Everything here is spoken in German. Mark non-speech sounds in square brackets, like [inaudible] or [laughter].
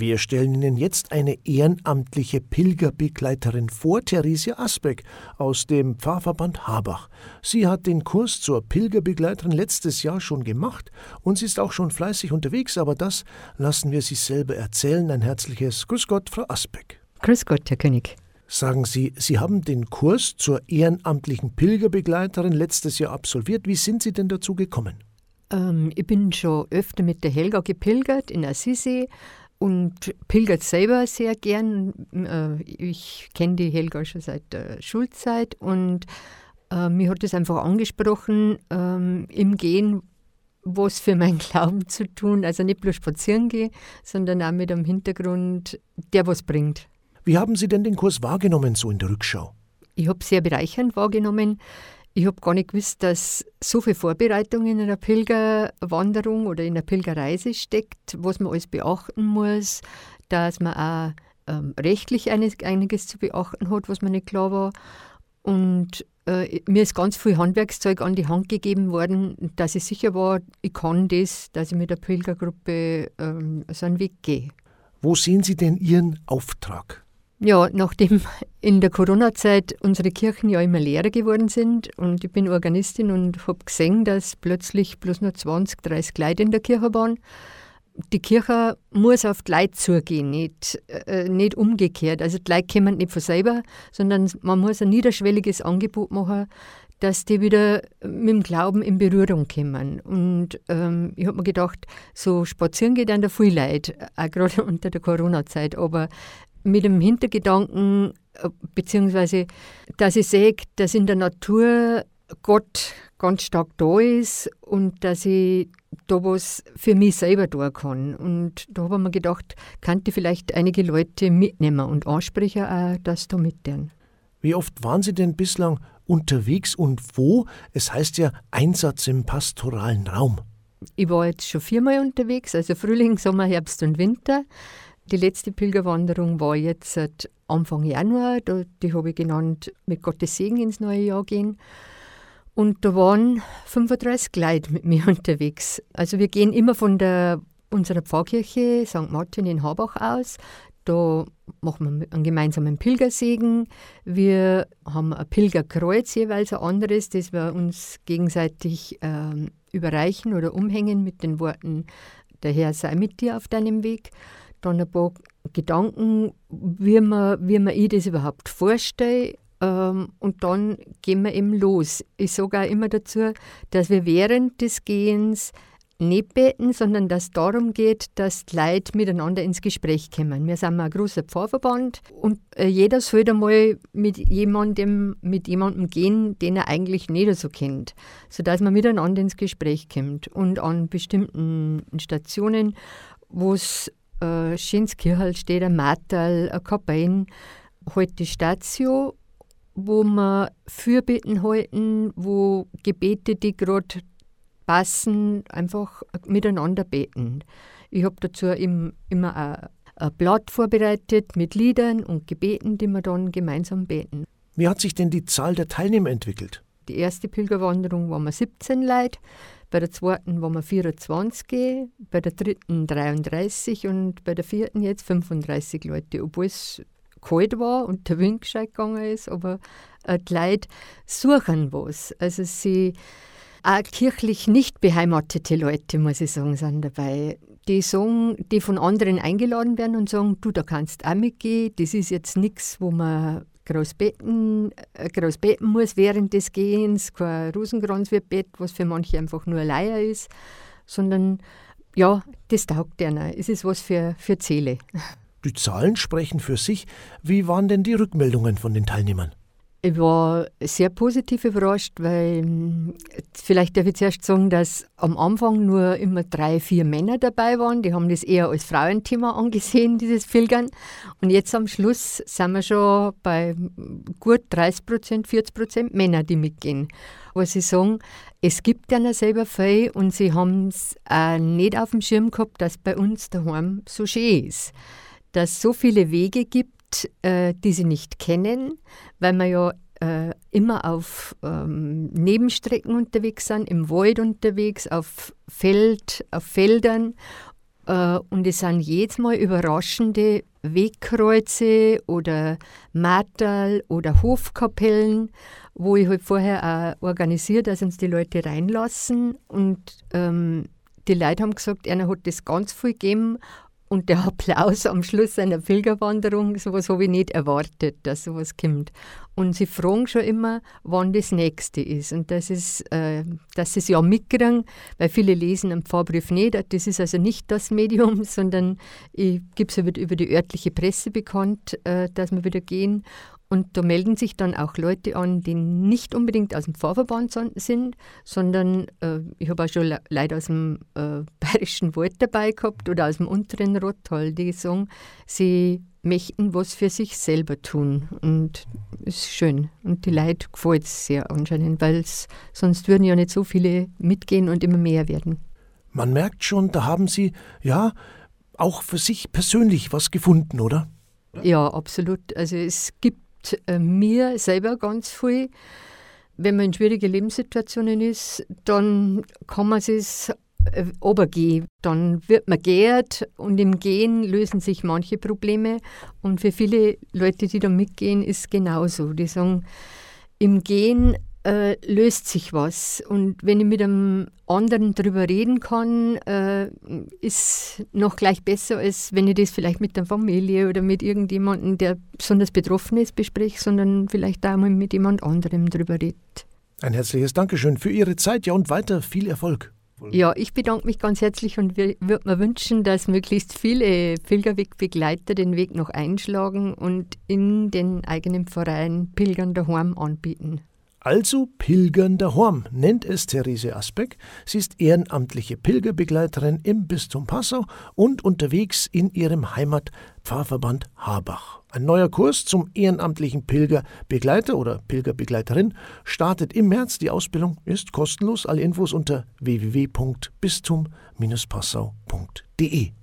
Wir stellen Ihnen jetzt eine ehrenamtliche Pilgerbegleiterin vor, Theresia Asbeck aus dem Pfarrverband Habach. Sie hat den Kurs zur Pilgerbegleiterin letztes Jahr schon gemacht und sie ist auch schon fleißig unterwegs, aber das lassen wir Sie selber erzählen. Ein herzliches Grüß Gott, Frau Asbeck. Grüß Gott, Herr König. Sagen Sie, Sie haben den Kurs zur ehrenamtlichen Pilgerbegleiterin letztes Jahr absolviert. Wie sind Sie denn dazu gekommen? Ähm, ich bin schon öfter mit der Helga gepilgert in Assisi und pilgert selber sehr gern. Äh, ich kenne die Helga schon seit der Schulzeit und äh, mir hat es einfach angesprochen, ähm, im Gehen was für meinen [laughs] Glauben zu tun. Also nicht bloß spazieren gehen, sondern auch mit einem Hintergrund, der was bringt. Wie haben Sie denn den Kurs wahrgenommen, so in der Rückschau? Ich habe sehr bereichernd wahrgenommen. Ich habe gar nicht gewusst, dass so viel Vorbereitung in einer Pilgerwanderung oder in einer Pilgerreise steckt, was man alles beachten muss, dass man auch ähm, rechtlich einiges zu beachten hat, was mir nicht klar war. Und äh, mir ist ganz viel Handwerkszeug an die Hand gegeben worden, dass ich sicher war, ich kann das, dass ich mit der Pilgergruppe ähm, so einen Weg gehe. Wo sehen Sie denn Ihren Auftrag? Ja, nachdem [laughs] in der Corona-Zeit unsere Kirchen ja immer leerer geworden sind und ich bin Organistin und habe gesehen, dass plötzlich bloß noch 20, 30 Leute in der Kirche waren. Die Kirche muss auf die Leute zugehen, nicht, äh, nicht umgekehrt. Also die Leute kommen nicht von selber, sondern man muss ein niederschwelliges Angebot machen, dass die wieder mit dem Glauben in Berührung kommen. Und ähm, ich habe mir gedacht, so spazieren geht dann da viel Leid, auch gerade [laughs] unter der Corona-Zeit. Aber mit dem Hintergedanken, äh, beziehungsweise, dass ich sehe, dass in der Natur Gott ganz stark da ist und dass ich da was für mich selber tun kann. Und da habe ich mir gedacht, könnte vielleicht einige Leute mitnehmen und ansprechen auch, dass da mitnehmen. Wie oft waren Sie denn bislang unterwegs und wo? Es heißt ja Einsatz im pastoralen Raum. Ich war jetzt schon viermal unterwegs, also Frühling, Sommer, Herbst und Winter. Die letzte Pilgerwanderung war jetzt Anfang Januar. Die habe ich genannt, mit Gottes Segen ins neue Jahr gehen. Und da waren 35 Leute mit mir [laughs] unterwegs. Also wir gehen immer von der, unserer Pfarrkirche St. Martin in Habach aus. Da machen wir einen gemeinsamen Pilgersegen. Wir haben ein Pilgerkreuz, jeweils ein anderes, das wir uns gegenseitig äh, überreichen oder umhängen mit den Worten, der Herr sei mit dir auf deinem Weg dann ein paar Gedanken, wie man, wie man ich das überhaupt vorstelle. Ähm, und dann gehen wir eben los. Ich sage auch immer dazu, dass wir während des Gehens nicht beten, sondern dass es darum geht, dass die Leute miteinander ins Gespräch kommen. Wir sind ein großer Pfarrverband und äh, jeder soll einmal mit jemandem, mit jemandem gehen, den er eigentlich nicht so kennt, sodass man miteinander ins Gespräch kommt. Und an bestimmten Stationen, wo es äh, Schinskirchel steht ein Martal, ein Kapellen, halt die Statio, wo wir Fürbitten halten, wo Gebete, die gerade passen, einfach miteinander beten. Ich habe dazu im, immer ein Blatt vorbereitet mit Liedern und Gebeten, die wir dann gemeinsam beten. Wie hat sich denn die Zahl der Teilnehmer entwickelt? Die erste Pilgerwanderung waren wir 17 Leute, bei der zweiten waren wir 24, bei der dritten 33 und bei der vierten jetzt 35 Leute, obwohl es kalt war und der Wind gescheit gegangen ist, aber äh, die Leute suchen was. Also sie, auch kirchlich nicht beheimatete Leute, muss ich sagen, sind dabei. Die sagen, die von anderen eingeladen werden und sagen, du, da kannst auch mitgehen, das ist jetzt nichts, wo man groß beten, äh, groß beten muss während des Gehens, kein Rosenkranz wird bett, was für manche einfach nur Leier ist, sondern ja, das taugt einer. Es ist was für, für Seele. Die Zahlen sprechen für sich. Wie waren denn die Rückmeldungen von den Teilnehmern? Ich war sehr positiv überrascht, weil hm, vielleicht darf ich zuerst sagen, dass am Anfang nur immer drei, vier Männer dabei waren. Die haben das eher als Frauenthema angesehen, dieses Pilgern. Und jetzt am Schluss sind wir schon bei gut 30 Prozent, 40 Prozent Männer, die mitgehen. Aber sie sagen, es gibt ja selber viel und sie haben es nicht auf dem Schirm gehabt, dass bei uns daheim so schön ist. Dass es so viele Wege gibt, äh, die sie nicht kennen, weil wir ja äh, immer auf ähm, Nebenstrecken unterwegs sind, im Wald unterwegs, auf Feld, auf Feldern, Äh, und es sind jedes Mal überraschende Wegkreuze oder Martal oder Hofkapellen, wo ich halt vorher auch organisiert, dass uns die Leute reinlassen. Und ähm, die Leute haben gesagt, einer hat das ganz viel gegeben und der Applaus am Schluss einer Pilgerwanderung, sowas habe ich nicht erwartet, dass sowas kommt. Und sie fragen schon immer, wann das nächste ist. Und das ist, äh, dass sie es ja mitkriegen, weil viele lesen am Pfarrbrief nicht. Das ist also nicht das Medium, [laughs] sondern ich gebe es über die örtliche Presse bekannt, äh, dass wir wieder gehen. Und da melden sich dann auch Leute an, die nicht unbedingt aus dem Pfarrverband sind, sondern äh, ich habe auch schon Le Leute aus dem äh, [laughs] Bayerischen Wald dabei gehabt oder aus dem unteren Rottal, die sagen, sie möchten was für sich selber tun. Und es ist schön. Und die Leute gefällt es sehr anscheinend, weil sonst würden ja nicht so viele mitgehen und immer mehr werden. Man merkt schon, da haben Sie, ja, auch für sich persönlich was gefunden, oder? Ja, absolut. Also es gibt äh, mir selber ganz viel. Wenn man in schwierigen Lebenssituationen ist, dann kann man es äh, obergehen. Dann wird man geehrt und im Gehen lösen sich manche Probleme. Und für viele Leute, die da mitgehen, ist es genauso. Die sagen, im Gehen äh, löst sich was. Und wenn ich mit einem anderen darüber reden kann, äh, ist noch gleich besser, als wenn ich das vielleicht mit der Familie oder mit irgendjemandem, der besonders betroffen ist, bespreche, sondern vielleicht auch mal mit jemand anderem darüber redet. Ein herzliches Dankeschön für Ihre Zeit, ja und weiter viel Erfolg. Ja, ich bedanke mich ganz herzlich und würde mir wünschen, dass möglichst viele Pilgerwegbegleiter den Weg noch einschlagen und in den eigenen Verein Pilgern daheim anbieten. Also Pilgern daheim nennt es Therese Asbeck. Sie ist ehrenamtliche Pilgerbegleiterin im Bistum Passau und unterwegs in ihrem Heimatpfarrverband Habach. Ein neuer Kurs zum ehrenamtlichen Pilgerbegleiter oder Pilgerbegleiterin startet im März. Die Ausbildung ist kostenlos. Alle Infos unter www.bistum-passau.de.